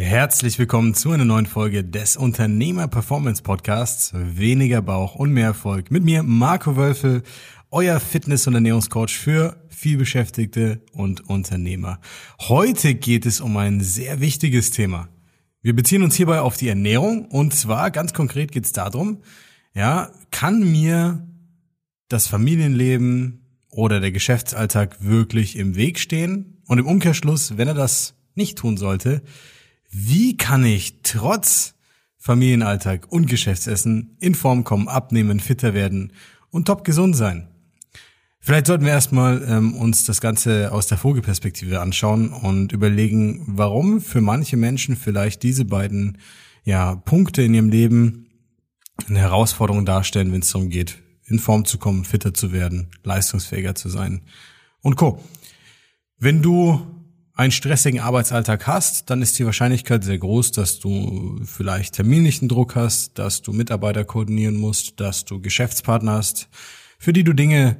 Herzlich willkommen zu einer neuen Folge des Unternehmer Performance Podcasts Weniger Bauch und mehr Erfolg mit mir Marco Wölfel, euer Fitness- und Ernährungscoach für vielbeschäftigte und Unternehmer. Heute geht es um ein sehr wichtiges Thema. Wir beziehen uns hierbei auf die Ernährung und zwar ganz konkret geht es darum, ja, kann mir das Familienleben oder der Geschäftsalltag wirklich im Weg stehen? Und im Umkehrschluss, wenn er das nicht tun sollte, wie kann ich trotz Familienalltag und Geschäftsessen in Form kommen, abnehmen, fitter werden und top gesund sein? Vielleicht sollten wir erstmal ähm, uns das Ganze aus der Vogelperspektive anschauen und überlegen, warum für manche Menschen vielleicht diese beiden ja, Punkte in ihrem Leben eine Herausforderung darstellen, wenn es darum geht, in Form zu kommen, fitter zu werden, leistungsfähiger zu sein und Co. Wenn du einen stressigen Arbeitsalltag hast, dann ist die Wahrscheinlichkeit sehr groß, dass du vielleicht terminlichen Druck hast, dass du Mitarbeiter koordinieren musst, dass du Geschäftspartner hast, für die du Dinge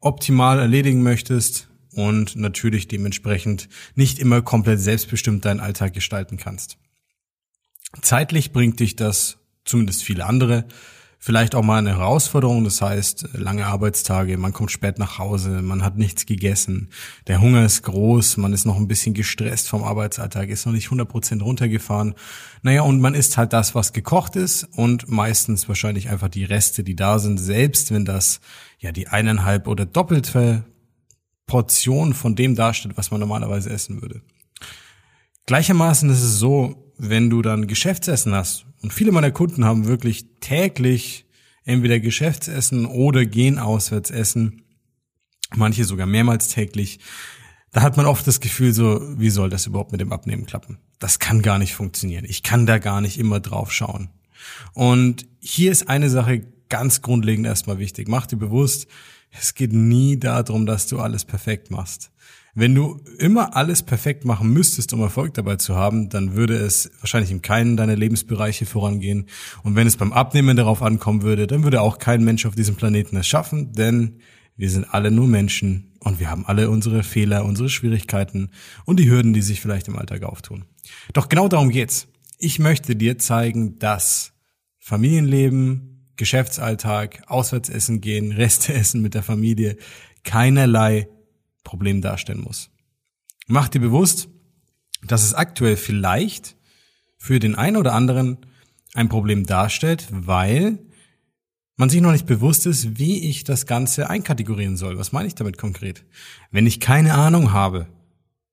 optimal erledigen möchtest und natürlich dementsprechend nicht immer komplett selbstbestimmt deinen Alltag gestalten kannst. Zeitlich bringt dich das, zumindest viele andere, vielleicht auch mal eine Herausforderung. Das heißt, lange Arbeitstage, man kommt spät nach Hause, man hat nichts gegessen, der Hunger ist groß, man ist noch ein bisschen gestresst vom Arbeitsalltag, ist noch nicht 100% runtergefahren. Naja, und man isst halt das, was gekocht ist und meistens wahrscheinlich einfach die Reste, die da sind, selbst wenn das ja die eineinhalb oder doppelte Portion von dem darstellt, was man normalerweise essen würde. Gleichermaßen ist es so, wenn du dann Geschäftsessen hast und viele meiner Kunden haben wirklich täglich entweder Geschäftsessen oder gehen auswärts essen. Manche sogar mehrmals täglich. Da hat man oft das Gefühl so, wie soll das überhaupt mit dem Abnehmen klappen? Das kann gar nicht funktionieren. Ich kann da gar nicht immer drauf schauen. Und hier ist eine Sache ganz grundlegend erstmal wichtig. Mach dir bewusst, es geht nie darum, dass du alles perfekt machst. Wenn du immer alles perfekt machen müsstest, um Erfolg dabei zu haben, dann würde es wahrscheinlich in keinen deiner Lebensbereiche vorangehen. Und wenn es beim Abnehmen darauf ankommen würde, dann würde auch kein Mensch auf diesem Planeten es schaffen, denn wir sind alle nur Menschen und wir haben alle unsere Fehler, unsere Schwierigkeiten und die Hürden, die sich vielleicht im Alltag auftun. Doch genau darum geht's. Ich möchte dir zeigen, dass Familienleben, Geschäftsalltag, Auswärtsessen gehen, Reste essen mit der Familie keinerlei Problem darstellen muss. Mach dir bewusst, dass es aktuell vielleicht für den einen oder anderen ein Problem darstellt, weil man sich noch nicht bewusst ist, wie ich das Ganze einkategorieren soll. Was meine ich damit konkret? Wenn ich keine Ahnung habe,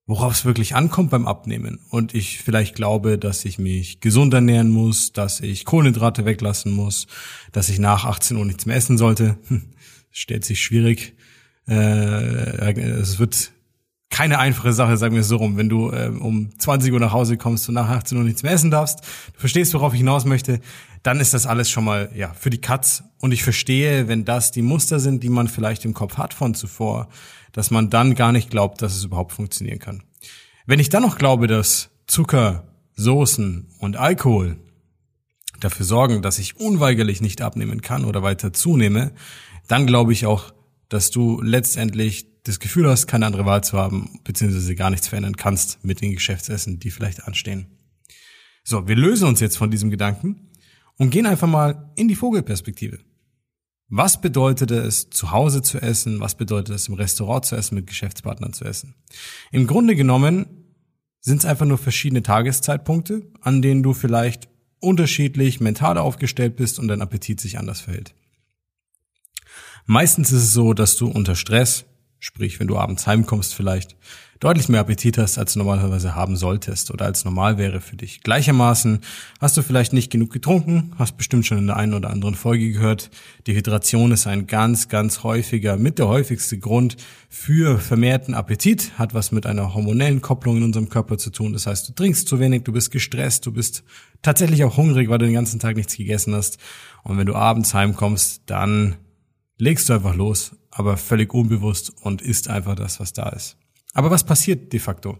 worauf es wirklich ankommt beim Abnehmen und ich vielleicht glaube, dass ich mich gesund ernähren muss, dass ich Kohlenhydrate weglassen muss, dass ich nach 18 Uhr nichts mehr essen sollte, hm, stellt sich schwierig äh, es wird keine einfache Sache, sagen wir es so rum. Wenn du äh, um 20 Uhr nach Hause kommst und nach 18 Uhr nichts mehr essen darfst, du verstehst, worauf ich hinaus möchte, dann ist das alles schon mal ja für die Katz. Und ich verstehe, wenn das die Muster sind, die man vielleicht im Kopf hat von zuvor, dass man dann gar nicht glaubt, dass es überhaupt funktionieren kann. Wenn ich dann noch glaube, dass Zucker, Soßen und Alkohol dafür sorgen, dass ich unweigerlich nicht abnehmen kann oder weiter zunehme, dann glaube ich auch, dass du letztendlich das Gefühl hast, keine andere Wahl zu haben, beziehungsweise gar nichts verändern kannst mit den Geschäftsessen, die vielleicht anstehen. So, wir lösen uns jetzt von diesem Gedanken und gehen einfach mal in die Vogelperspektive. Was bedeutet es, zu Hause zu essen? Was bedeutet es, im Restaurant zu essen, mit Geschäftspartnern zu essen? Im Grunde genommen sind es einfach nur verschiedene Tageszeitpunkte, an denen du vielleicht unterschiedlich mental aufgestellt bist und dein Appetit sich anders verhält. Meistens ist es so, dass du unter Stress, sprich wenn du abends heimkommst vielleicht, deutlich mehr Appetit hast, als du normalerweise haben solltest oder als normal wäre für dich. Gleichermaßen hast du vielleicht nicht genug getrunken, hast bestimmt schon in der einen oder anderen Folge gehört. Dehydration ist ein ganz, ganz häufiger, mit der häufigste Grund für vermehrten Appetit, hat was mit einer hormonellen Kopplung in unserem Körper zu tun. Das heißt, du trinkst zu wenig, du bist gestresst, du bist tatsächlich auch hungrig, weil du den ganzen Tag nichts gegessen hast. Und wenn du abends heimkommst, dann legst du einfach los, aber völlig unbewusst und isst einfach das, was da ist. Aber was passiert de facto?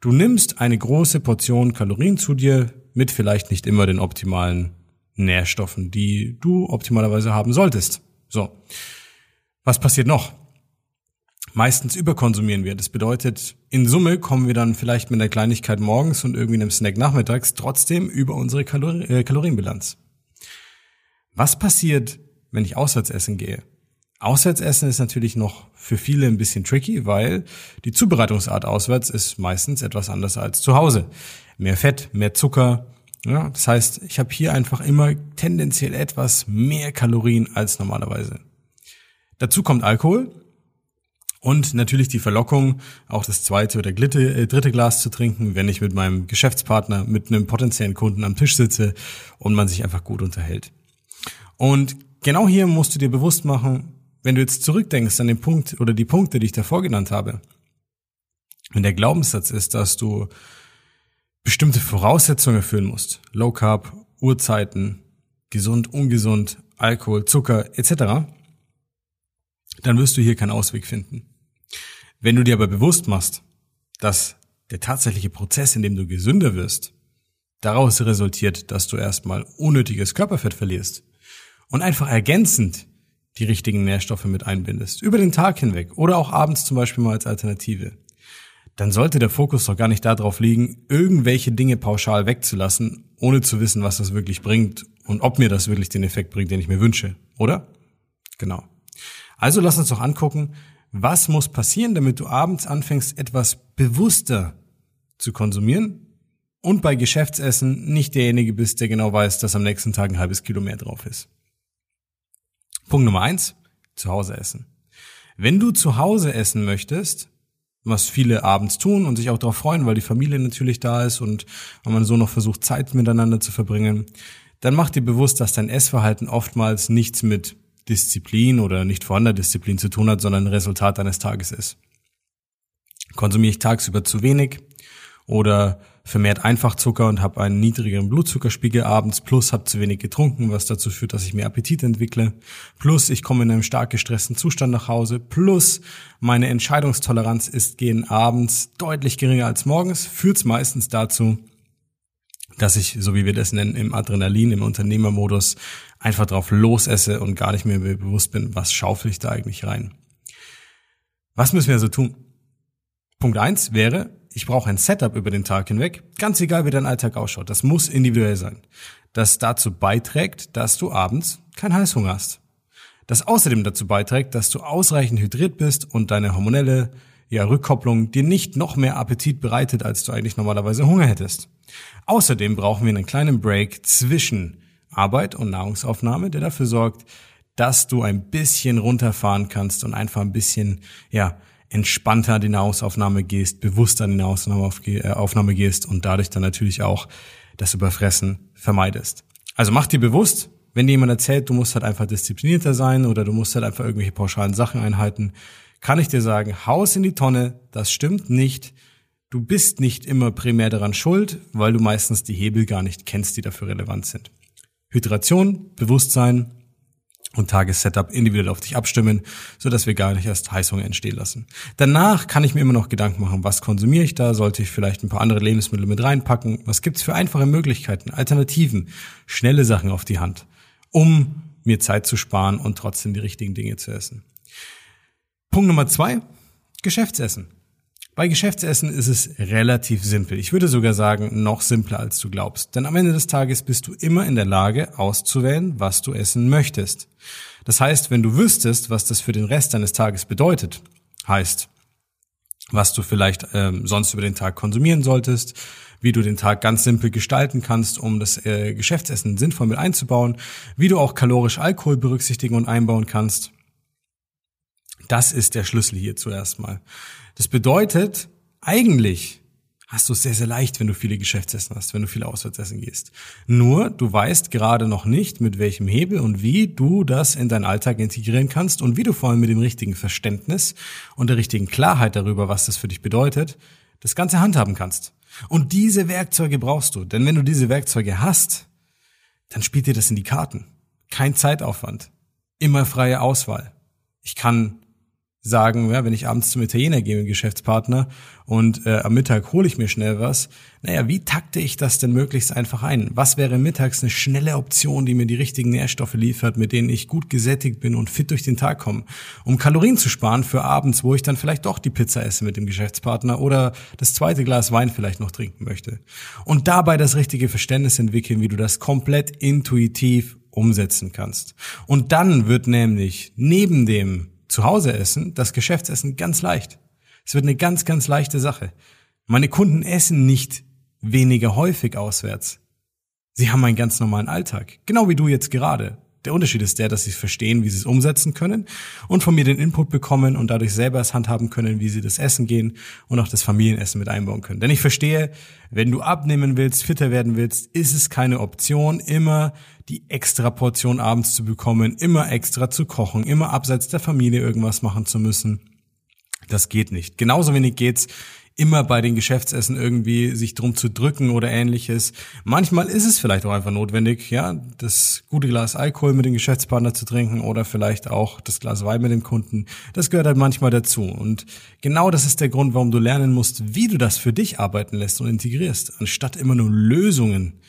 Du nimmst eine große Portion Kalorien zu dir mit vielleicht nicht immer den optimalen Nährstoffen, die du optimalerweise haben solltest. So. Was passiert noch? Meistens überkonsumieren wir. Das bedeutet, in Summe kommen wir dann vielleicht mit einer Kleinigkeit morgens und irgendwie einem Snack nachmittags trotzdem über unsere Kalori äh, Kalorienbilanz. Was passiert, wenn ich auswärts essen gehe? Auswärtsessen ist natürlich noch für viele ein bisschen tricky, weil die Zubereitungsart auswärts ist meistens etwas anders als zu Hause. Mehr Fett, mehr Zucker. Ja, das heißt, ich habe hier einfach immer tendenziell etwas mehr Kalorien als normalerweise. Dazu kommt Alkohol und natürlich die Verlockung, auch das zweite oder dritte, äh, dritte Glas zu trinken, wenn ich mit meinem Geschäftspartner, mit einem potenziellen Kunden am Tisch sitze und man sich einfach gut unterhält. Und genau hier musst du dir bewusst machen, wenn du jetzt zurückdenkst an den Punkt oder die Punkte, die ich davor genannt habe, wenn der Glaubenssatz ist, dass du bestimmte Voraussetzungen erfüllen musst, Low Carb, Uhrzeiten, gesund, ungesund, Alkohol, Zucker etc., dann wirst du hier keinen Ausweg finden. Wenn du dir aber bewusst machst, dass der tatsächliche Prozess, in dem du gesünder wirst, daraus resultiert, dass du erstmal unnötiges Körperfett verlierst und einfach ergänzend die richtigen Nährstoffe mit einbindest, über den Tag hinweg oder auch abends zum Beispiel mal als Alternative, dann sollte der Fokus doch gar nicht darauf liegen, irgendwelche Dinge pauschal wegzulassen, ohne zu wissen, was das wirklich bringt und ob mir das wirklich den Effekt bringt, den ich mir wünsche, oder? Genau. Also lass uns doch angucken, was muss passieren, damit du abends anfängst, etwas bewusster zu konsumieren und bei Geschäftsessen nicht derjenige bist, der genau weiß, dass am nächsten Tag ein halbes Kilo mehr drauf ist. Punkt Nummer eins, zu Hause essen. Wenn du zu Hause essen möchtest, was viele abends tun und sich auch darauf freuen, weil die Familie natürlich da ist und man so noch versucht, Zeit miteinander zu verbringen, dann mach dir bewusst, dass dein Essverhalten oftmals nichts mit Disziplin oder nicht vorhandener Disziplin zu tun hat, sondern ein Resultat deines Tages ist. Konsumiere ich tagsüber zu wenig oder vermehrt Einfachzucker und habe einen niedrigeren Blutzuckerspiegel abends, plus habe zu wenig getrunken, was dazu führt, dass ich mehr Appetit entwickle, plus ich komme in einem stark gestressten Zustand nach Hause, plus meine Entscheidungstoleranz ist gegen abends deutlich geringer als morgens, führt es meistens dazu, dass ich, so wie wir das nennen, im Adrenalin, im Unternehmermodus einfach drauf losesse und gar nicht mehr bewusst bin, was schaufel ich da eigentlich rein. Was müssen wir also tun? Punkt eins wäre, ich brauche ein Setup über den Tag hinweg, ganz egal wie dein Alltag ausschaut. Das muss individuell sein. Das dazu beiträgt, dass du abends keinen Heißhunger hast. Das außerdem dazu beiträgt, dass du ausreichend hydriert bist und deine hormonelle ja, Rückkopplung dir nicht noch mehr Appetit bereitet, als du eigentlich normalerweise Hunger hättest. Außerdem brauchen wir einen kleinen Break zwischen Arbeit und Nahrungsaufnahme, der dafür sorgt, dass du ein bisschen runterfahren kannst und einfach ein bisschen, ja, entspannter an die Nahrungsaufnahme gehst, bewusster an die Nahrungsaufnahme äh, gehst und dadurch dann natürlich auch das Überfressen vermeidest. Also mach dir bewusst, wenn dir jemand erzählt, du musst halt einfach disziplinierter sein oder du musst halt einfach irgendwelche pauschalen Sachen einhalten, kann ich dir sagen, haus in die Tonne, das stimmt nicht. Du bist nicht immer primär daran schuld, weil du meistens die Hebel gar nicht kennst, die dafür relevant sind. Hydration, Bewusstsein, und Tagessetup individuell auf dich abstimmen, so dass wir gar nicht erst Heißhunger entstehen lassen. Danach kann ich mir immer noch Gedanken machen, was konsumiere ich da? Sollte ich vielleicht ein paar andere Lebensmittel mit reinpacken? Was gibt's für einfache Möglichkeiten, Alternativen, schnelle Sachen auf die Hand, um mir Zeit zu sparen und trotzdem die richtigen Dinge zu essen? Punkt Nummer zwei, Geschäftsessen. Bei Geschäftsessen ist es relativ simpel. Ich würde sogar sagen, noch simpler als du glaubst. Denn am Ende des Tages bist du immer in der Lage, auszuwählen, was du essen möchtest. Das heißt, wenn du wüsstest, was das für den Rest deines Tages bedeutet, heißt, was du vielleicht ähm, sonst über den Tag konsumieren solltest, wie du den Tag ganz simpel gestalten kannst, um das äh, Geschäftsessen sinnvoll mit einzubauen, wie du auch kalorisch Alkohol berücksichtigen und einbauen kannst. Das ist der Schlüssel hier zuerst mal. Das bedeutet, eigentlich hast du es sehr, sehr leicht, wenn du viele Geschäftsessen hast, wenn du viele Auswärtsessen gehst. Nur, du weißt gerade noch nicht, mit welchem Hebel und wie du das in deinen Alltag integrieren kannst und wie du vor allem mit dem richtigen Verständnis und der richtigen Klarheit darüber, was das für dich bedeutet, das Ganze handhaben kannst. Und diese Werkzeuge brauchst du, denn wenn du diese Werkzeuge hast, dann spielt dir das in die Karten. Kein Zeitaufwand. Immer freie Auswahl. Ich kann sagen, ja, wenn ich abends zum Italiener gehe mit dem Geschäftspartner und äh, am Mittag hole ich mir schnell was, naja, wie takte ich das denn möglichst einfach ein? Was wäre mittags eine schnelle Option, die mir die richtigen Nährstoffe liefert, mit denen ich gut gesättigt bin und fit durch den Tag komme, um Kalorien zu sparen für abends, wo ich dann vielleicht doch die Pizza esse mit dem Geschäftspartner oder das zweite Glas Wein vielleicht noch trinken möchte. Und dabei das richtige Verständnis entwickeln, wie du das komplett intuitiv umsetzen kannst. Und dann wird nämlich neben dem zu Hause essen, das Geschäftsessen ganz leicht. Es wird eine ganz, ganz leichte Sache. Meine Kunden essen nicht weniger häufig auswärts. Sie haben einen ganz normalen Alltag. Genau wie du jetzt gerade. Der Unterschied ist der, dass sie verstehen, wie sie es umsetzen können und von mir den Input bekommen und dadurch selber es handhaben können, wie sie das Essen gehen und auch das Familienessen mit einbauen können. Denn ich verstehe, wenn du abnehmen willst, fitter werden willst, ist es keine Option, immer die extra Portion abends zu bekommen, immer extra zu kochen, immer abseits der Familie irgendwas machen zu müssen. Das geht nicht. Genauso wenig geht's immer bei den Geschäftsessen irgendwie sich drum zu drücken oder ähnliches. Manchmal ist es vielleicht auch einfach notwendig, ja, das gute Glas Alkohol mit dem Geschäftspartner zu trinken oder vielleicht auch das Glas Wein mit dem Kunden. Das gehört halt manchmal dazu. Und genau das ist der Grund, warum du lernen musst, wie du das für dich arbeiten lässt und integrierst, anstatt immer nur Lösungen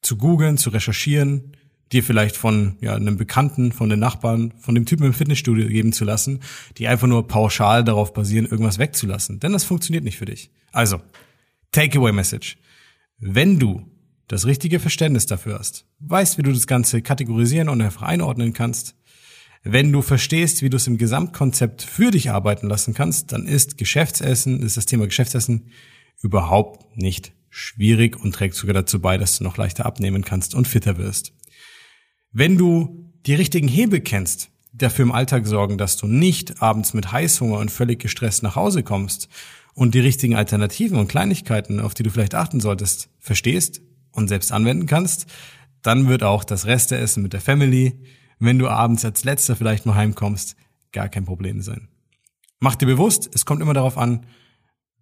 zu googeln, zu recherchieren, dir vielleicht von ja, einem Bekannten, von den Nachbarn, von dem Typen im Fitnessstudio geben zu lassen, die einfach nur pauschal darauf basieren, irgendwas wegzulassen. Denn das funktioniert nicht für dich. Also, Takeaway Message. Wenn du das richtige Verständnis dafür hast, weißt, wie du das Ganze kategorisieren und einfach einordnen kannst, wenn du verstehst, wie du es im Gesamtkonzept für dich arbeiten lassen kannst, dann ist Geschäftsessen, ist das Thema Geschäftsessen überhaupt nicht schwierig und trägt sogar dazu bei, dass du noch leichter abnehmen kannst und fitter wirst. Wenn du die richtigen Hebel kennst, dafür im Alltag sorgen, dass du nicht abends mit Heißhunger und völlig gestresst nach Hause kommst und die richtigen Alternativen und Kleinigkeiten, auf die du vielleicht achten solltest, verstehst und selbst anwenden kannst, dann wird auch das Resteessen mit der Family, wenn du abends als letzter vielleicht noch heimkommst, gar kein Problem sein. Mach dir bewusst, es kommt immer darauf an,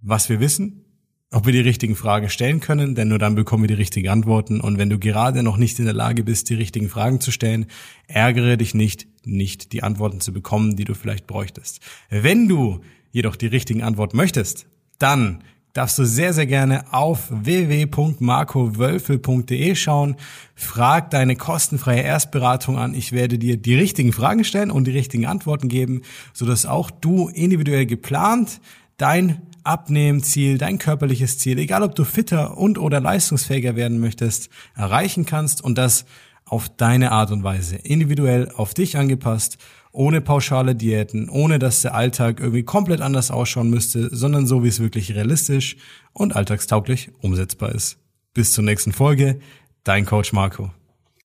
was wir wissen ob wir die richtigen Fragen stellen können, denn nur dann bekommen wir die richtigen Antworten. Und wenn du gerade noch nicht in der Lage bist, die richtigen Fragen zu stellen, ärgere dich nicht, nicht die Antworten zu bekommen, die du vielleicht bräuchtest. Wenn du jedoch die richtigen Antworten möchtest, dann darfst du sehr, sehr gerne auf www.markowölfel.de schauen. Frag deine kostenfreie Erstberatung an. Ich werde dir die richtigen Fragen stellen und die richtigen Antworten geben, sodass auch du individuell geplant dein Abnehmziel, dein körperliches Ziel, egal ob du fitter und oder leistungsfähiger werden möchtest, erreichen kannst und das auf deine Art und Weise, individuell auf dich angepasst, ohne pauschale Diäten, ohne dass der Alltag irgendwie komplett anders ausschauen müsste, sondern so wie es wirklich realistisch und alltagstauglich umsetzbar ist. Bis zur nächsten Folge, dein Coach Marco.